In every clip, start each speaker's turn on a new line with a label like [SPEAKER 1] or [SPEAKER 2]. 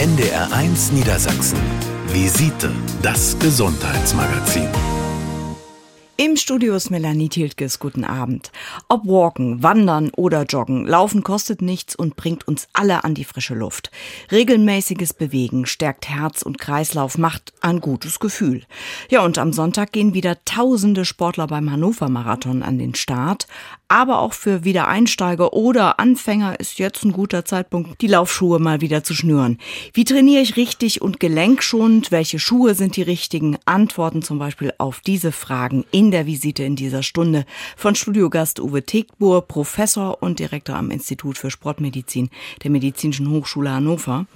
[SPEAKER 1] NDR1 Niedersachsen. Visite, das Gesundheitsmagazin.
[SPEAKER 2] Im Studio ist Melanie Tiltges. Guten Abend. Ob Walken, Wandern oder Joggen, Laufen kostet nichts und bringt uns alle an die frische Luft. Regelmäßiges Bewegen stärkt Herz und Kreislauf, macht ein gutes Gefühl. Ja, und am Sonntag gehen wieder tausende Sportler beim Hannover Marathon an den Start. Aber auch für Wiedereinsteiger oder Anfänger ist jetzt ein guter Zeitpunkt, die Laufschuhe mal wieder zu schnüren. Wie trainiere ich richtig und gelenkschonend? Welche Schuhe sind die richtigen? Antworten zum Beispiel auf diese Fragen in der Visite in dieser Stunde von Studiogast Uwe Tegbohr, Professor und Direktor am Institut für Sportmedizin der Medizinischen Hochschule Hannover.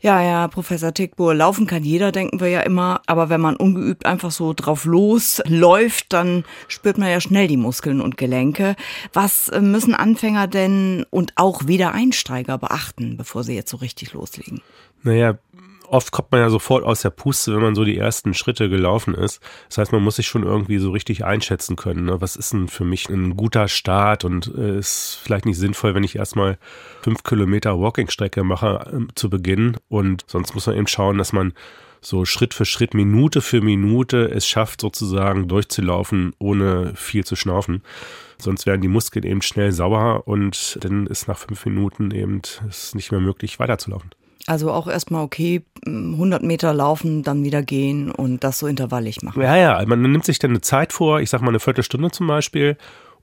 [SPEAKER 2] Ja, ja, Professor Tickbohr, laufen kann jeder, denken wir ja immer. Aber wenn man ungeübt einfach so drauf losläuft, dann spürt man ja schnell die Muskeln und Gelenke. Was äh, müssen Anfänger denn und auch Wiedereinsteiger beachten, bevor sie jetzt so richtig loslegen?
[SPEAKER 3] Naja, oft kommt man ja sofort aus der Puste, wenn man so die ersten Schritte gelaufen ist. Das heißt, man muss sich schon irgendwie so richtig einschätzen können. Ne? Was ist denn für mich ein guter Start und äh, ist vielleicht nicht sinnvoll, wenn ich erstmal fünf Kilometer Walking-Strecke mache äh, zu Beginn. Und sonst muss man eben schauen, dass man so Schritt für Schritt, Minute für Minute es schafft, sozusagen durchzulaufen, ohne viel zu schnaufen. Sonst werden die Muskeln eben schnell sauer und dann ist nach fünf Minuten eben es nicht mehr möglich, weiterzulaufen.
[SPEAKER 2] Also auch erstmal okay, 100 Meter laufen, dann wieder gehen und das so intervallig machen.
[SPEAKER 3] Ja, ja, man nimmt sich dann eine Zeit vor, ich sag mal eine Viertelstunde zum Beispiel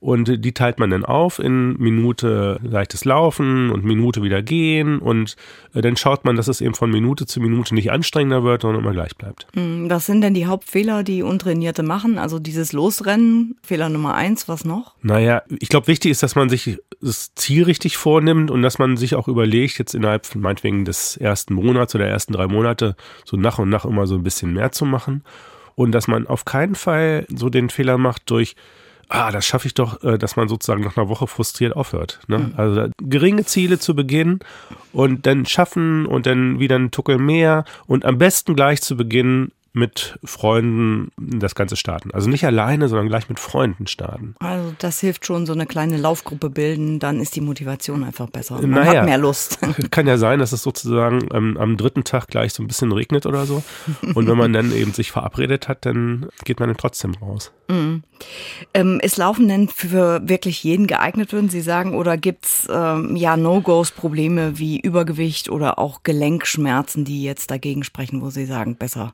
[SPEAKER 3] und die teilt man dann auf in Minute leichtes Laufen und Minute wieder gehen. Und äh, dann schaut man, dass es eben von Minute zu Minute nicht anstrengender wird, sondern immer gleich bleibt.
[SPEAKER 2] Hm, was sind denn die Hauptfehler, die Untrainierte machen? Also dieses Losrennen, Fehler Nummer eins, was noch?
[SPEAKER 3] Naja, ich glaube, wichtig ist, dass man sich das Ziel richtig vornimmt und dass man sich auch überlegt, jetzt innerhalb von meinetwegen des ersten Monats oder der ersten drei Monate so nach und nach immer so ein bisschen mehr zu machen. Und dass man auf keinen Fall so den Fehler macht durch ah, das schaffe ich doch, äh, dass man sozusagen nach einer Woche frustriert aufhört. Ne? Mhm. Also geringe Ziele zu Beginn und dann schaffen und dann wieder ein Tuckel mehr und am besten gleich zu Beginn mit Freunden das Ganze starten. Also nicht alleine, sondern gleich mit Freunden starten.
[SPEAKER 2] Also das hilft schon, so eine kleine Laufgruppe bilden, dann ist die Motivation einfach besser. Man naja, hat mehr Lust.
[SPEAKER 3] Kann ja sein, dass es sozusagen ähm, am dritten Tag gleich so ein bisschen regnet oder so. Und wenn man dann eben sich verabredet hat, dann geht man dann trotzdem raus.
[SPEAKER 2] Mhm. Ähm, ist Laufen denn für wirklich jeden geeignet, würden Sie sagen? Oder gibt's ähm, ja No-Gos, Probleme wie Übergewicht oder auch Gelenkschmerzen, die jetzt dagegen sprechen, wo Sie sagen, besser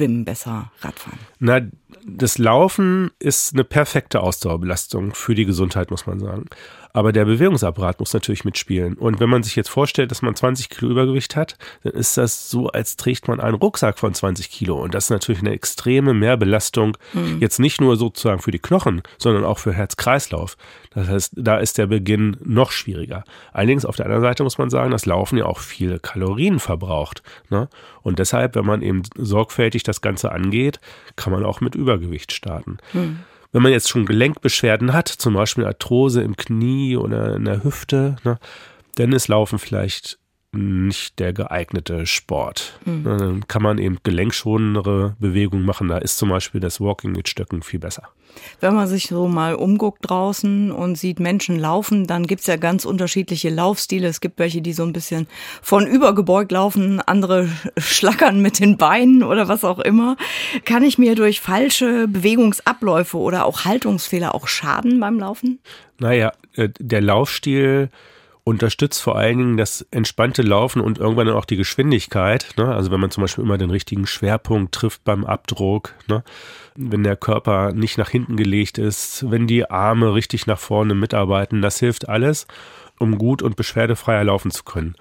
[SPEAKER 2] schwimmen, besser Radfahren?
[SPEAKER 3] Na, das Laufen ist eine perfekte Ausdauerbelastung für die Gesundheit, muss man sagen. Aber der Bewegungsapparat muss natürlich mitspielen. Und wenn man sich jetzt vorstellt, dass man 20 Kilo Übergewicht hat, dann ist das so, als trägt man einen Rucksack von 20 Kilo. Und das ist natürlich eine extreme Mehrbelastung. Mhm. Jetzt nicht nur sozusagen für die Knochen, sondern auch für Herz-Kreislauf. Das heißt, da ist der Beginn noch schwieriger. Allerdings auf der anderen Seite muss man sagen, dass Laufen ja auch viele Kalorien verbraucht. Ne? Und deshalb, wenn man eben sorgfältig das Ganze angeht, kann man auch mit Übergewicht starten. Mhm. Wenn man jetzt schon Gelenkbeschwerden hat, zum Beispiel Arthrose im Knie oder in der Hüfte, ne, dann ist Laufen vielleicht nicht der geeignete Sport. Mhm. Dann kann man eben gelenkschonendere Bewegungen machen. Da ist zum Beispiel das Walking mit Stöcken viel besser.
[SPEAKER 2] Wenn man sich so mal umguckt draußen und sieht Menschen laufen, dann gibt's ja ganz unterschiedliche Laufstile. Es gibt welche, die so ein bisschen von übergebeugt laufen, andere schlackern mit den Beinen oder was auch immer. Kann ich mir durch falsche Bewegungsabläufe oder auch Haltungsfehler auch schaden beim Laufen?
[SPEAKER 3] Naja, äh, der Laufstil unterstützt vor allen Dingen das entspannte Laufen und irgendwann auch die Geschwindigkeit. Ne? Also wenn man zum Beispiel immer den richtigen Schwerpunkt trifft beim Abdruck, ne? wenn der Körper nicht nach hinten gelegt ist, wenn die Arme richtig nach vorne mitarbeiten, das hilft alles, um gut und beschwerdefreier laufen zu können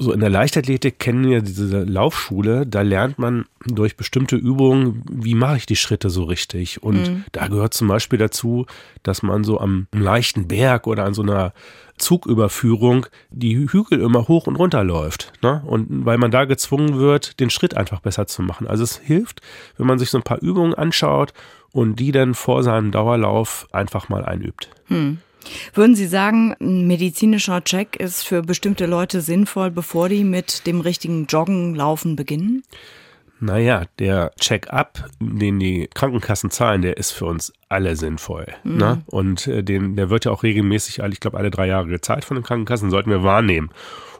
[SPEAKER 3] so in der Leichtathletik kennen wir diese Laufschule, da lernt man durch bestimmte Übungen, wie mache ich die Schritte so richtig. Und mhm. da gehört zum Beispiel dazu, dass man so am leichten Berg oder an so einer Zugüberführung die Hügel immer hoch und runter läuft. Ne? Und weil man da gezwungen wird, den Schritt einfach besser zu machen. Also es hilft, wenn man sich so ein paar Übungen anschaut und die dann vor seinem Dauerlauf einfach mal einübt.
[SPEAKER 2] Mhm. Würden Sie sagen, ein medizinischer Check ist für bestimmte Leute sinnvoll, bevor die mit dem richtigen Joggen, Laufen beginnen?
[SPEAKER 3] Naja, der Check-up, den die Krankenkassen zahlen, der ist für uns alle sinnvoll. Mhm. Ne? Und äh, den, der wird ja auch regelmäßig, ich glaube, alle drei Jahre gezahlt von den Krankenkassen, sollten wir wahrnehmen.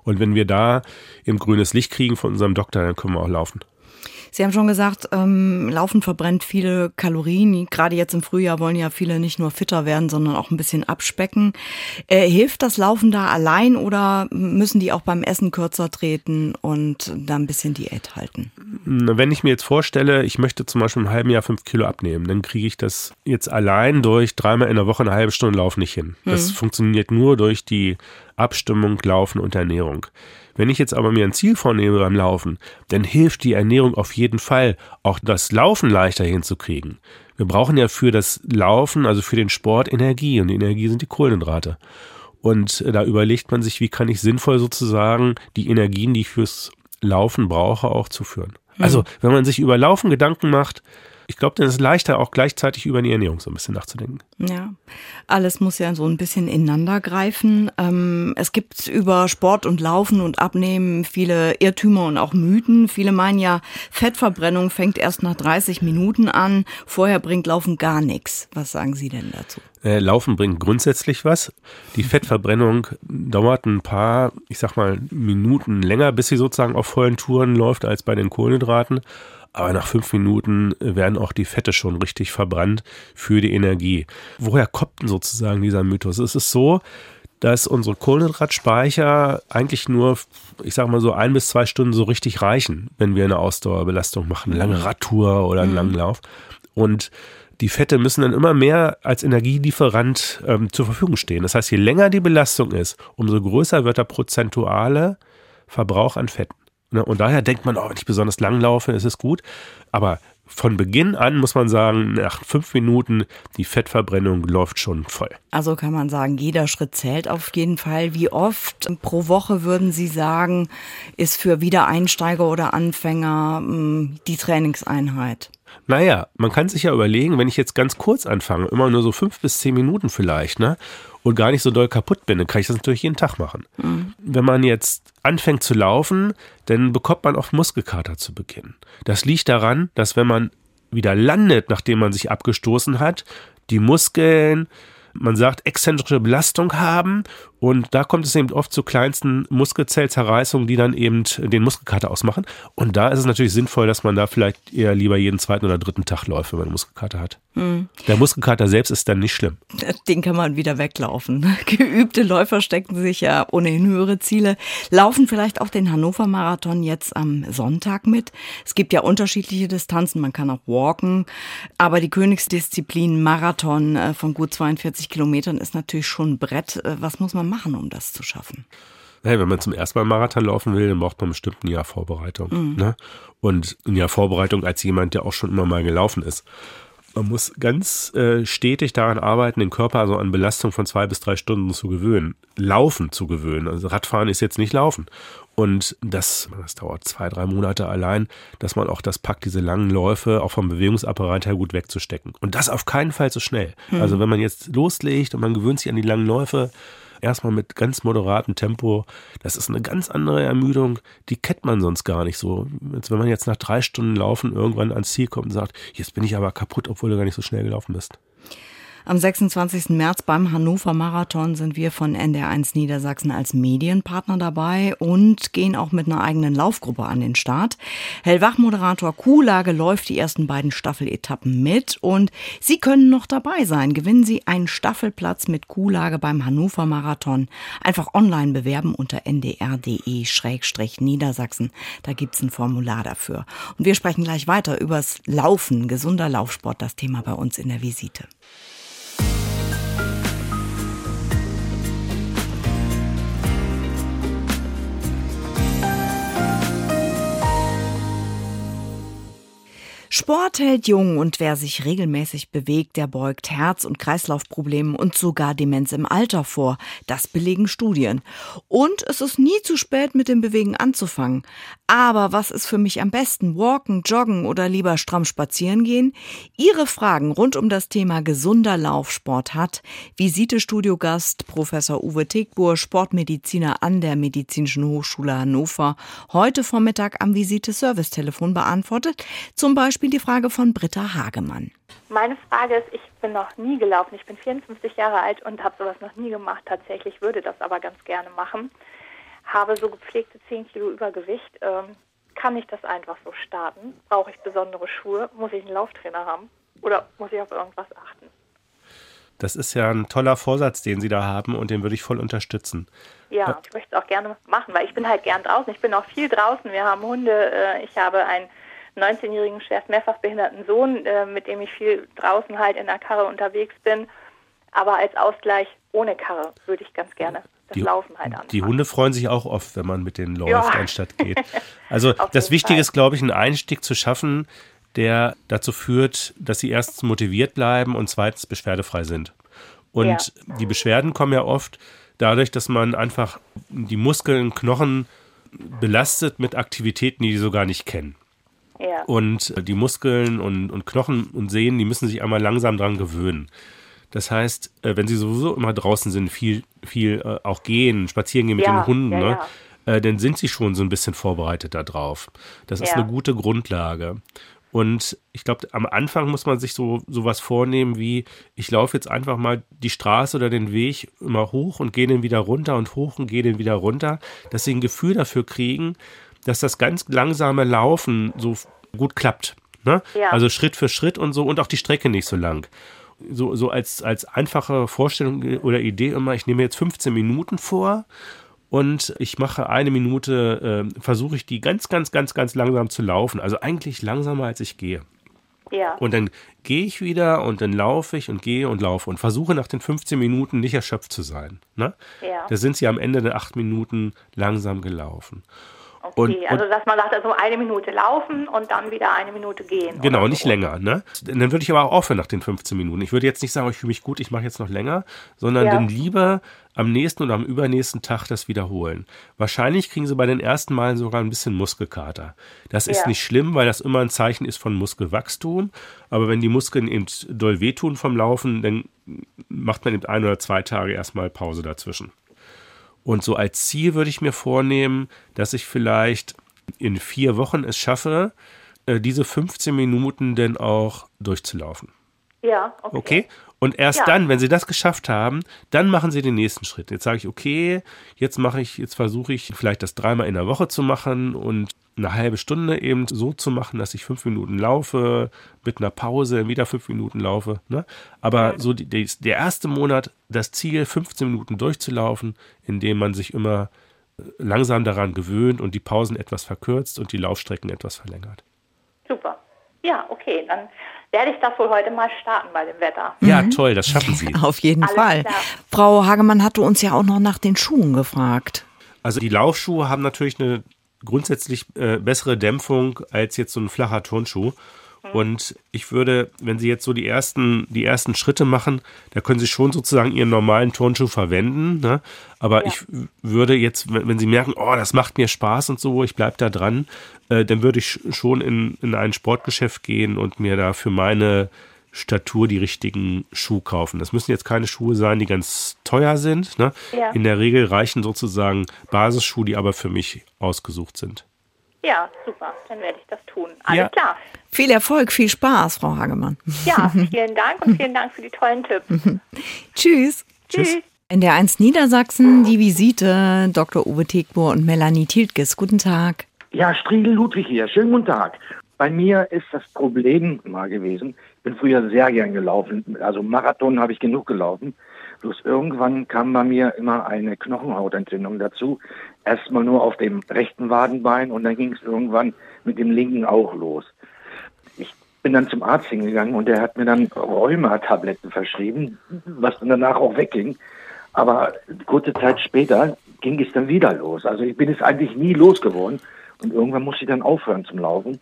[SPEAKER 3] Und wenn wir da im grünes Licht kriegen von unserem Doktor, dann können wir auch laufen.
[SPEAKER 2] Sie haben schon gesagt, ähm, Laufen verbrennt viele Kalorien. Gerade jetzt im Frühjahr wollen ja viele nicht nur fitter werden, sondern auch ein bisschen abspecken. Äh, hilft das Laufen da allein oder müssen die auch beim Essen kürzer treten und da ein bisschen Diät halten?
[SPEAKER 3] Wenn ich mir jetzt vorstelle, ich möchte zum Beispiel im halben Jahr fünf Kilo abnehmen, dann kriege ich das jetzt allein durch dreimal in der Woche eine halbe Stunde Lauf nicht hin. Das hm. funktioniert nur durch die Abstimmung, Laufen und Ernährung. Wenn ich jetzt aber mir ein Ziel vornehme beim Laufen, dann hilft die Ernährung auf jeden Fall, auch das Laufen leichter hinzukriegen. Wir brauchen ja für das Laufen, also für den Sport Energie und die Energie sind die Kohlenhydrate. Und da überlegt man sich, wie kann ich sinnvoll sozusagen die Energien, die ich fürs Laufen brauche, auch zuführen. Also, wenn man sich über Laufen Gedanken macht, ich glaube, dann ist es leichter, auch gleichzeitig über die Ernährung so ein bisschen nachzudenken.
[SPEAKER 2] Ja, alles muss ja so ein bisschen ineinander greifen. Ähm, es gibt über Sport und Laufen und Abnehmen viele Irrtümer und auch Mythen. Viele meinen ja, Fettverbrennung fängt erst nach 30 Minuten an. Vorher bringt Laufen gar nichts. Was sagen Sie denn dazu?
[SPEAKER 3] Äh, Laufen bringt grundsätzlich was. Die Fettverbrennung dauert ein paar, ich sag mal, Minuten länger, bis sie sozusagen auf vollen Touren läuft, als bei den Kohlenhydraten. Aber nach fünf Minuten werden auch die Fette schon richtig verbrannt für die Energie. Woher kommt denn sozusagen dieser Mythos? Es ist so, dass unsere Kohlenhydratspeicher eigentlich nur, ich sag mal so ein bis zwei Stunden so richtig reichen, wenn wir eine Ausdauerbelastung machen, eine lange Radtour oder einen mhm. langen Lauf. Und die Fette müssen dann immer mehr als Energielieferant ähm, zur Verfügung stehen. Das heißt, je länger die Belastung ist, umso größer wird der prozentuale Verbrauch an Fetten. Ne? Und daher denkt man, oh, wenn ich besonders lang laufe, ist es gut. Aber von Beginn an muss man sagen, nach fünf Minuten, die Fettverbrennung läuft schon voll.
[SPEAKER 2] Also kann man sagen, jeder Schritt zählt auf jeden Fall. Wie oft pro Woche würden Sie sagen, ist für Wiedereinsteiger oder Anfänger hm, die Trainingseinheit?
[SPEAKER 3] Naja, man kann sich ja überlegen, wenn ich jetzt ganz kurz anfange, immer nur so fünf bis zehn Minuten vielleicht, ne? Und gar nicht so doll kaputt bin, dann kann ich das natürlich jeden Tag machen. Mhm. Wenn man jetzt anfängt zu laufen, dann bekommt man oft Muskelkater zu Beginn. Das liegt daran, dass wenn man wieder landet, nachdem man sich abgestoßen hat, die Muskeln, man sagt, exzentrische Belastung haben und da kommt es eben oft zu kleinsten Muskelzellzerreißungen, die dann eben den Muskelkater ausmachen. Und da ist es natürlich sinnvoll, dass man da vielleicht eher lieber jeden zweiten oder dritten Tag läuft, wenn man eine Muskelkater hat. Mhm. Der Muskelkater selbst ist dann nicht schlimm.
[SPEAKER 2] Den kann man wieder weglaufen. Geübte Läufer stecken sich ja ohnehin höhere Ziele. Laufen vielleicht auch den Hannover Marathon jetzt am Sonntag mit. Es gibt ja unterschiedliche Distanzen. Man kann auch walken. Aber die Königsdisziplin Marathon äh, von gut 42 Kilometern ist natürlich schon ein Brett. Äh, was muss man machen, um das zu schaffen?
[SPEAKER 3] Hey, wenn man zum ersten Mal Marathon laufen will, dann braucht man bestimmt ein Jahr Vorbereitung. Mhm. Ne? Und ein Jahr Vorbereitung als jemand, der auch schon immer mal gelaufen ist. Man muss ganz äh, stetig daran arbeiten, den Körper also an Belastung von zwei bis drei Stunden zu gewöhnen. Laufen zu gewöhnen. Also Radfahren ist jetzt nicht Laufen. Und das, das dauert zwei, drei Monate allein, dass man auch das packt, diese langen Läufe auch vom Bewegungsapparat her gut wegzustecken. Und das auf keinen Fall zu schnell. Mhm. Also wenn man jetzt loslegt und man gewöhnt sich an die langen Läufe, erstmal mit ganz moderatem Tempo. Das ist eine ganz andere Ermüdung, die kennt man sonst gar nicht so. Als wenn man jetzt nach drei Stunden Laufen irgendwann ans Ziel kommt und sagt, jetzt bin ich aber kaputt, obwohl du gar nicht so schnell gelaufen bist.
[SPEAKER 2] Am 26. März beim Hannover Marathon sind wir von NDR1 Niedersachsen als Medienpartner dabei und gehen auch mit einer eigenen Laufgruppe an den Start. Hellwach-Moderator Kuhlage läuft die ersten beiden Staffeletappen mit und Sie können noch dabei sein. Gewinnen Sie einen Staffelplatz mit Kuhlage beim Hannover Marathon. Einfach online bewerben unter ndr.de-niedersachsen. Da gibt's ein Formular dafür. Und wir sprechen gleich weiter übers Laufen, gesunder Laufsport, das Thema bei uns in der Visite. Bye. Sport hält jung und wer sich regelmäßig bewegt, der beugt Herz- und Kreislaufproblemen und sogar Demenz im Alter vor. Das belegen Studien. Und es ist nie zu spät, mit dem Bewegen anzufangen. Aber was ist für mich am besten? Walken, joggen oder lieber stramm spazieren gehen? Ihre Fragen rund um das Thema gesunder Laufsport hat Visite-Studiogast Professor Uwe Tegbur, Sportmediziner an der Medizinischen Hochschule Hannover, heute Vormittag am Visite-Service-Telefon beantwortet. Zum Beispiel Beispiel die Frage von Britta Hagemann.
[SPEAKER 4] Meine Frage ist, ich bin noch nie gelaufen. Ich bin 54 Jahre alt und habe sowas noch nie gemacht. Tatsächlich würde das aber ganz gerne machen. habe so gepflegte 10 Kilo Übergewicht. Ähm, kann ich das einfach so starten? Brauche ich besondere Schuhe? Muss ich einen Lauftrainer haben? Oder muss ich auf irgendwas achten?
[SPEAKER 3] Das ist ja ein toller Vorsatz, den Sie da haben und den würde ich voll unterstützen.
[SPEAKER 4] Ja, ich möchte es auch gerne machen, weil ich bin halt gern draußen. Ich bin auch viel draußen. Wir haben Hunde. Äh, ich habe einen 19-jährigen schwerst mehrfach behinderten Sohn, äh, mit dem ich viel draußen halt in der Karre unterwegs bin. Aber als Ausgleich ohne Karre würde ich ganz gerne das
[SPEAKER 3] die,
[SPEAKER 4] Laufen halt anfangen.
[SPEAKER 3] Die Hunde freuen sich auch oft, wenn man mit denen läuft, ja. anstatt geht. Also das Wichtige Fall. ist, glaube ich, einen Einstieg zu schaffen, der dazu führt, dass sie erstens motiviert bleiben und zweitens beschwerdefrei sind. Und ja. die Beschwerden kommen ja oft dadurch, dass man einfach die Muskeln, Knochen belastet mit Aktivitäten, die die so gar nicht kennen. Ja. Und die Muskeln und, und Knochen und Sehnen, die müssen sich einmal langsam dran gewöhnen. Das heißt, äh, wenn sie sowieso immer draußen sind, viel, viel äh, auch gehen, spazieren gehen mit ja, den Hunden, ja, ne, äh, dann sind sie schon so ein bisschen vorbereitet darauf. Das ist eine gute Grundlage. Und ich glaube, am Anfang muss man sich so sowas vornehmen wie, ich laufe jetzt einfach mal die Straße oder den Weg immer hoch und gehe den wieder runter und hoch und gehe den wieder runter, dass sie ein Gefühl dafür kriegen, dass das ganz langsame Laufen so gut klappt. Ne? Ja. Also Schritt für Schritt und so und auch die Strecke nicht so lang. So, so als, als einfache Vorstellung oder Idee immer, ich nehme jetzt 15 Minuten vor und ich mache eine Minute, äh, versuche ich die ganz, ganz, ganz, ganz langsam zu laufen. Also eigentlich langsamer, als ich gehe. Ja. Und dann gehe ich wieder und dann laufe ich und gehe und laufe und versuche nach den 15 Minuten nicht erschöpft zu sein. Ne? Ja. Da sind sie am Ende der acht Minuten langsam gelaufen.
[SPEAKER 4] Okay, und, also dass man sagt, also eine Minute laufen und dann wieder eine Minute gehen.
[SPEAKER 3] Genau, nicht so. länger. Ne? Dann würde ich aber auch aufhören nach den 15 Minuten. Ich würde jetzt nicht sagen, ich fühle mich gut, ich mache jetzt noch länger, sondern ja. dann lieber am nächsten oder am übernächsten Tag das wiederholen. Wahrscheinlich kriegen sie bei den ersten Malen sogar ein bisschen Muskelkater. Das ist ja. nicht schlimm, weil das immer ein Zeichen ist von Muskelwachstum. Aber wenn die Muskeln eben doll wehtun vom Laufen, dann macht man eben ein oder zwei Tage erstmal Pause dazwischen. Und so als Ziel würde ich mir vornehmen, dass ich vielleicht in vier Wochen es schaffe, äh, diese 15 Minuten denn auch durchzulaufen.
[SPEAKER 4] Ja, okay.
[SPEAKER 3] Okay? Und erst ja. dann, wenn sie das geschafft haben, dann machen sie den nächsten Schritt. Jetzt sage ich, okay, jetzt mache ich, jetzt versuche ich vielleicht das dreimal in der Woche zu machen und eine halbe Stunde eben so zu machen, dass ich fünf Minuten laufe, mit einer Pause wieder fünf Minuten laufe. Ne? Aber so die, die, der erste Monat, das Ziel, 15 Minuten durchzulaufen, indem man sich immer äh, langsam daran gewöhnt und die Pausen etwas verkürzt und die Laufstrecken etwas verlängert.
[SPEAKER 4] Super. Ja, okay, dann werde ich das wohl heute mal starten bei dem Wetter.
[SPEAKER 3] Ja, mhm. toll, das schaffen Sie.
[SPEAKER 2] Auf jeden Alles Fall. Klar. Frau Hagemann hatte uns ja auch noch nach den Schuhen gefragt.
[SPEAKER 3] Also die Laufschuhe haben natürlich eine grundsätzlich äh, bessere Dämpfung als jetzt so ein flacher Turnschuh. Mhm. Und ich würde, wenn Sie jetzt so die ersten, die ersten Schritte machen, da können Sie schon sozusagen Ihren normalen Turnschuh verwenden. Ne? Aber ja. ich würde jetzt, wenn, Sie merken, oh, das macht mir Spaß und so, ich bleibe da dran, äh, dann würde ich schon in, in ein Sportgeschäft gehen und mir da für meine Statur die richtigen Schuhe kaufen. Das müssen jetzt keine Schuhe sein, die ganz teuer sind. Ne? Ja. In der Regel reichen sozusagen Basisschuhe, die aber für mich ausgesucht sind.
[SPEAKER 4] Ja, super. Dann werde ich das tun. Alles ja. klar.
[SPEAKER 2] Viel Erfolg, viel Spaß, Frau Hagemann.
[SPEAKER 4] Ja, vielen Dank und vielen Dank für die tollen Tipps.
[SPEAKER 2] Tschüss. Tschüss. In der 1 Niedersachsen die Visite Dr. Uwe Tegbur und Melanie Tiltges. Guten Tag.
[SPEAKER 5] Ja, Striegel Ludwig hier. Schönen guten Tag. Bei mir ist das Problem mal gewesen, ich bin früher sehr gern gelaufen, also Marathon habe ich genug gelaufen. Bloß irgendwann kam bei mir immer eine Knochenhautentzündung dazu. Erstmal nur auf dem rechten Wadenbein und dann ging es irgendwann mit dem linken auch los. Ich bin dann zum Arzt hingegangen und der hat mir dann Rheumatabletten verschrieben, was dann danach auch wegging. Aber kurze Zeit später ging es dann wieder los. Also ich bin es eigentlich nie losgeworden und irgendwann musste ich dann aufhören zum Laufen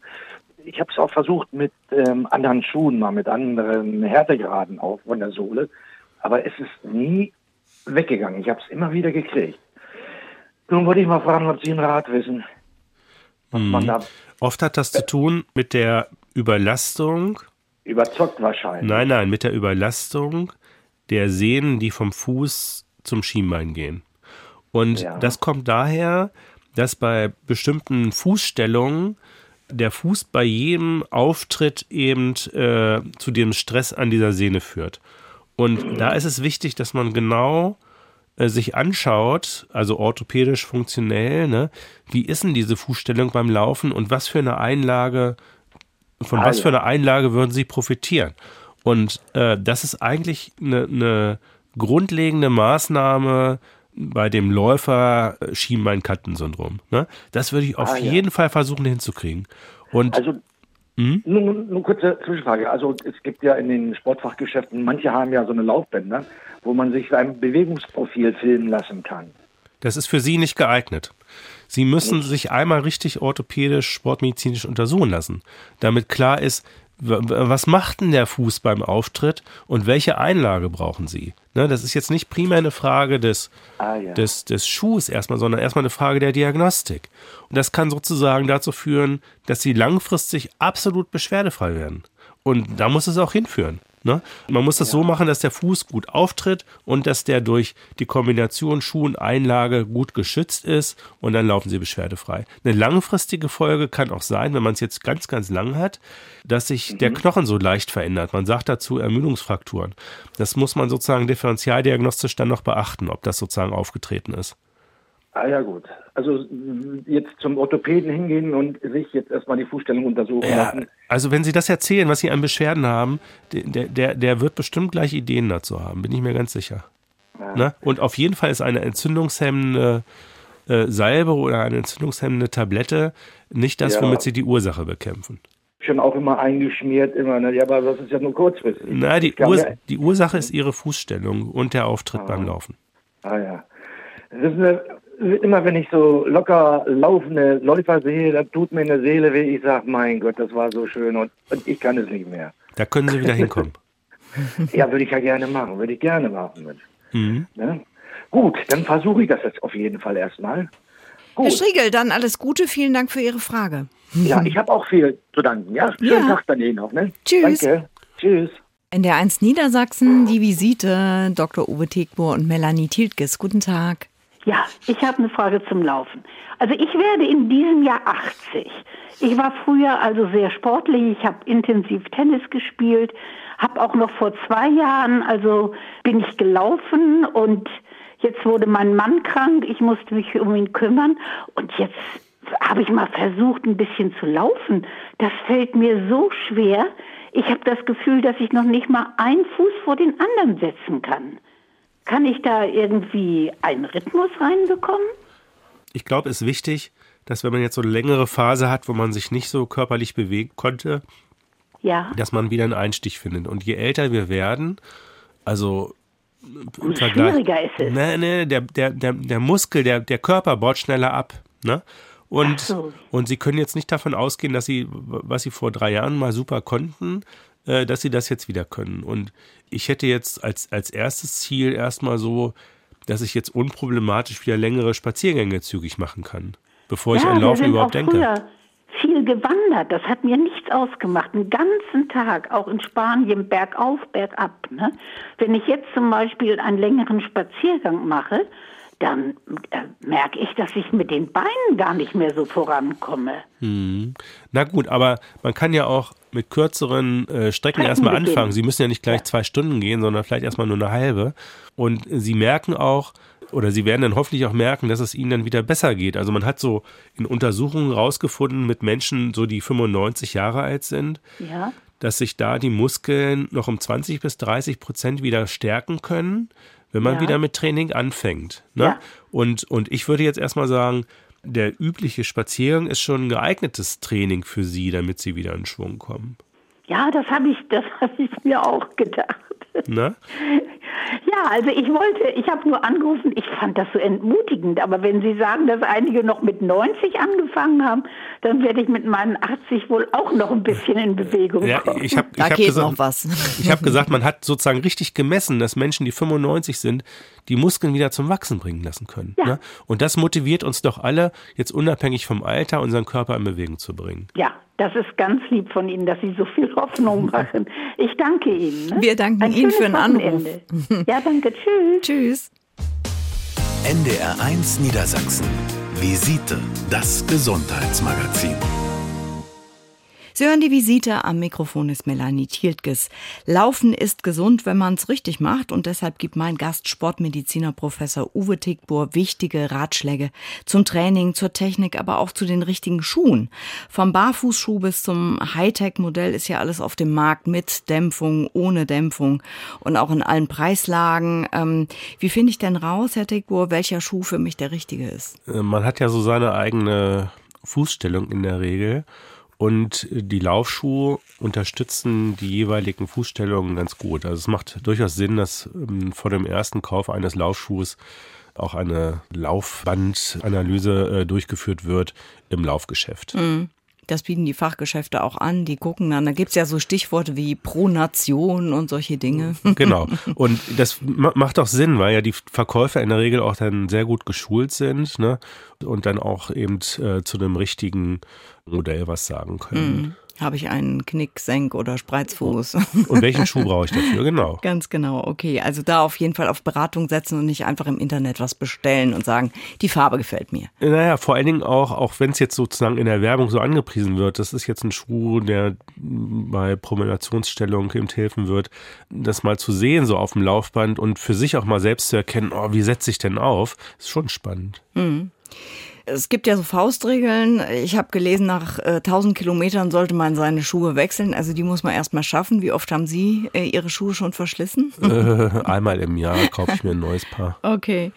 [SPEAKER 5] ich habe es auch versucht mit ähm, anderen Schuhen, mal mit anderen Härtegraden auch von der Sohle, aber es ist nie weggegangen. Ich habe es immer wieder gekriegt. Nun wollte ich mal fragen, ob Sie einen Rat wissen.
[SPEAKER 3] Hm. Oft hat das zu tun mit der Überlastung.
[SPEAKER 5] Überzockt wahrscheinlich.
[SPEAKER 3] Nein, nein, mit der Überlastung der Sehnen, die vom Fuß zum Schienbein gehen. Und ja. das kommt daher, dass bei bestimmten Fußstellungen der Fuß bei jedem Auftritt eben äh, zu dem Stress an dieser Sehne führt. Und da ist es wichtig, dass man genau äh, sich anschaut, also orthopädisch funktionell, ne, wie ist denn diese Fußstellung beim Laufen und was für eine Einlage, von ah, was ja. für eine Einlage würden Sie profitieren? Und äh, das ist eigentlich eine, eine grundlegende Maßnahme bei dem Läufer äh, Schienbein-Kanten-Syndrom. Ne? Das würde ich auf ah, jeden Fall versuchen hinzukriegen. Und
[SPEAKER 5] also hm? Nur, nur kurze Zwischenfrage. Also es gibt ja in den Sportfachgeschäften, manche haben ja so eine Laufbänder, wo man sich sein Bewegungsprofil filmen lassen kann.
[SPEAKER 3] Das ist für Sie nicht geeignet. Sie müssen sich einmal richtig orthopädisch, sportmedizinisch untersuchen lassen, damit klar ist, was macht denn der Fuß beim Auftritt und welche Einlage brauchen Sie? Ne, das ist jetzt nicht primär eine Frage des, ah, ja. des, des Schuhs erstmal, sondern erstmal eine Frage der Diagnostik. Und das kann sozusagen dazu führen, dass Sie langfristig absolut beschwerdefrei werden. Und da muss es auch hinführen. Ne? Man muss das ja. so machen, dass der Fuß gut auftritt und dass der durch die Kombination Schuh und Einlage gut geschützt ist und dann laufen sie beschwerdefrei. Eine langfristige Folge kann auch sein, wenn man es jetzt ganz, ganz lang hat, dass sich mhm. der Knochen so leicht verändert. Man sagt dazu Ermüdungsfrakturen. Das muss man sozusagen differenzialdiagnostisch dann noch beachten, ob das sozusagen aufgetreten ist.
[SPEAKER 5] Ah ja gut. Also jetzt zum Orthopäden hingehen und sich jetzt erstmal die Fußstellung untersuchen ja, lassen.
[SPEAKER 3] Also wenn Sie das erzählen, was Sie an Beschwerden haben, der, der, der wird bestimmt gleich Ideen dazu haben, bin ich mir ganz sicher. Ja. Ne? Und auf jeden Fall ist eine entzündungshemmende äh, Salbe oder eine entzündungshemmende Tablette nicht das, ja. womit Sie die Ursache bekämpfen.
[SPEAKER 5] Schon auch immer eingeschmiert, immer. Ne? Ja, aber das ist ja nur kurzfristig.
[SPEAKER 3] Na, die, Urs die Ursache ist Ihre Fußstellung und der Auftritt ah. beim Laufen.
[SPEAKER 5] Ah ja. Das ist eine immer wenn ich so locker laufende Läufer sehe, da tut mir eine Seele weh. Ich sage, mein Gott, das war so schön und, und ich kann es nicht mehr.
[SPEAKER 3] Da können Sie wieder hinkommen.
[SPEAKER 5] ja, würde ich ja gerne machen, würde ich gerne machen. Mhm. Ne? Gut, dann versuche ich das jetzt auf jeden Fall erstmal.
[SPEAKER 2] Gut. Herr Striegel, dann alles Gute, vielen Dank für Ihre Frage.
[SPEAKER 5] Ja, ich habe auch viel zu danken. Ja, schönen ja. Tag dann Ihnen noch. Ne?
[SPEAKER 2] Tschüss.
[SPEAKER 5] Danke. Tschüss.
[SPEAKER 2] In der 1 Niedersachsen die Visite Dr. Uwe Tegbohr und Melanie Tiltges. Guten Tag.
[SPEAKER 6] Ja, ich habe eine Frage zum Laufen. Also ich werde in diesem Jahr 80. Ich war früher also sehr sportlich, ich habe intensiv Tennis gespielt, habe auch noch vor zwei Jahren, also bin ich gelaufen und jetzt wurde mein Mann krank, ich musste mich um ihn kümmern und jetzt habe ich mal versucht, ein bisschen zu laufen. Das fällt mir so schwer. Ich habe das Gefühl, dass ich noch nicht mal einen Fuß vor den anderen setzen kann. Kann ich da irgendwie einen Rhythmus reinbekommen?
[SPEAKER 3] Ich glaube, es ist wichtig, dass wenn man jetzt so eine längere Phase hat, wo man sich nicht so körperlich bewegen konnte, ja. dass man wieder einen Einstich findet. Und je älter wir werden, also
[SPEAKER 6] im Vergleich, schwieriger ist es.
[SPEAKER 3] Nee, nee, der, der, der, der Muskel, der, der Körper baut schneller ab. Ne? Und, so. und sie können jetzt nicht davon ausgehen, dass sie, was sie vor drei Jahren mal super konnten, äh, dass sie das jetzt wieder können. Und ich hätte jetzt als, als erstes Ziel erstmal so, dass ich jetzt unproblematisch wieder längere Spaziergänge zügig machen kann, bevor ja, ich an Laufen überhaupt denke.
[SPEAKER 6] Viel gewandert, das hat mir nichts ausgemacht. Einen ganzen Tag, auch in Spanien, bergauf, bergab. Ne? Wenn ich jetzt zum Beispiel einen längeren Spaziergang mache, dann äh, merke ich, dass ich mit den Beinen gar nicht mehr so vorankomme.
[SPEAKER 3] Hm. Na gut, aber man kann ja auch mit kürzeren äh, Strecken erstmal anfangen. Sie müssen ja nicht gleich ja. zwei Stunden gehen, sondern vielleicht erstmal nur eine halbe. Und Sie merken auch, oder Sie werden dann hoffentlich auch merken, dass es Ihnen dann wieder besser geht. Also man hat so in Untersuchungen rausgefunden mit Menschen, so die 95 Jahre alt sind, ja. dass sich da die Muskeln noch um 20 bis 30 Prozent wieder stärken können wenn man ja. wieder mit Training anfängt. Ne? Ja. Und, und ich würde jetzt erstmal sagen, der übliche Spaziergang ist schon ein geeignetes Training für Sie, damit Sie wieder in Schwung kommen.
[SPEAKER 6] Ja, das habe ich, das ich mir auch gedacht.
[SPEAKER 3] Ne?
[SPEAKER 6] Ja, also ich wollte, ich habe nur angerufen, ich fand das so entmutigend, aber wenn Sie sagen, dass einige noch mit 90 angefangen haben, dann werde ich mit meinen 80 wohl auch noch ein bisschen in Bewegung ja, kommen.
[SPEAKER 3] Ich hab, ich
[SPEAKER 2] da
[SPEAKER 3] hab
[SPEAKER 2] geht
[SPEAKER 3] gesagt,
[SPEAKER 2] noch was.
[SPEAKER 3] Ich habe gesagt, man hat sozusagen richtig gemessen, dass Menschen, die 95 sind, die Muskeln wieder zum Wachsen bringen lassen können. Ja. Ne? Und das motiviert uns doch alle, jetzt unabhängig vom Alter unseren Körper in Bewegung zu bringen.
[SPEAKER 6] Ja, das ist ganz lieb von Ihnen, dass Sie so viel Hoffnung machen. Ich danke Ihnen. Ne?
[SPEAKER 2] Wir danken ein Ihnen für den Anruf.
[SPEAKER 6] Ja, danke. Tschüss.
[SPEAKER 2] Tschüss.
[SPEAKER 1] NDR 1 Niedersachsen. Visite, das Gesundheitsmagazin.
[SPEAKER 2] Sie hören die Visite. Am Mikrofon ist Melanie Thieltges. Laufen ist gesund, wenn man es richtig macht. Und deshalb gibt mein Gast Sportmediziner Professor Uwe Tickbohr wichtige Ratschläge zum Training, zur Technik, aber auch zu den richtigen Schuhen. Vom Barfußschuh bis zum Hightech-Modell ist ja alles auf dem Markt mit Dämpfung, ohne Dämpfung und auch in allen Preislagen. Ähm, wie finde ich denn raus, Herr Tickbohr, welcher Schuh für mich der richtige ist?
[SPEAKER 3] Äh, man hat ja so seine eigene Fußstellung in der Regel. Und die Laufschuhe unterstützen die jeweiligen Fußstellungen ganz gut. Also es macht durchaus Sinn, dass ähm, vor dem ersten Kauf eines Laufschuhs auch eine Laufbandanalyse äh, durchgeführt wird im Laufgeschäft.
[SPEAKER 2] Mhm. Das bieten die Fachgeschäfte auch an, die gucken dann. Da gibt's ja so Stichworte wie Pronation und solche Dinge.
[SPEAKER 3] Genau. Und das macht auch Sinn, weil ja die Verkäufer in der Regel auch dann sehr gut geschult sind ne? und dann auch eben äh, zu einem richtigen Modell was sagen können.
[SPEAKER 2] Mhm. Habe ich einen Knick, Senk oder Spreizfuß?
[SPEAKER 3] Und welchen Schuh brauche ich dafür? Genau.
[SPEAKER 2] Ganz genau, okay. Also da auf jeden Fall auf Beratung setzen und nicht einfach im Internet was bestellen und sagen, die Farbe gefällt mir.
[SPEAKER 3] Naja, vor allen Dingen auch, auch wenn es jetzt sozusagen in der Werbung so angepriesen wird, das ist jetzt ein Schuh, der bei Promenationsstellung eben helfen wird, das mal zu sehen, so auf dem Laufband und für sich auch mal selbst zu erkennen, oh, wie setze ich denn auf, ist schon spannend.
[SPEAKER 2] Mhm. Es gibt ja so Faustregeln. Ich habe gelesen, nach äh, 1000 Kilometern sollte man seine Schuhe wechseln. Also die muss man erstmal schaffen. Wie oft haben Sie äh, Ihre Schuhe schon verschlissen?
[SPEAKER 3] Äh, einmal im Jahr kaufe ich mir ein neues Paar.
[SPEAKER 2] Okay.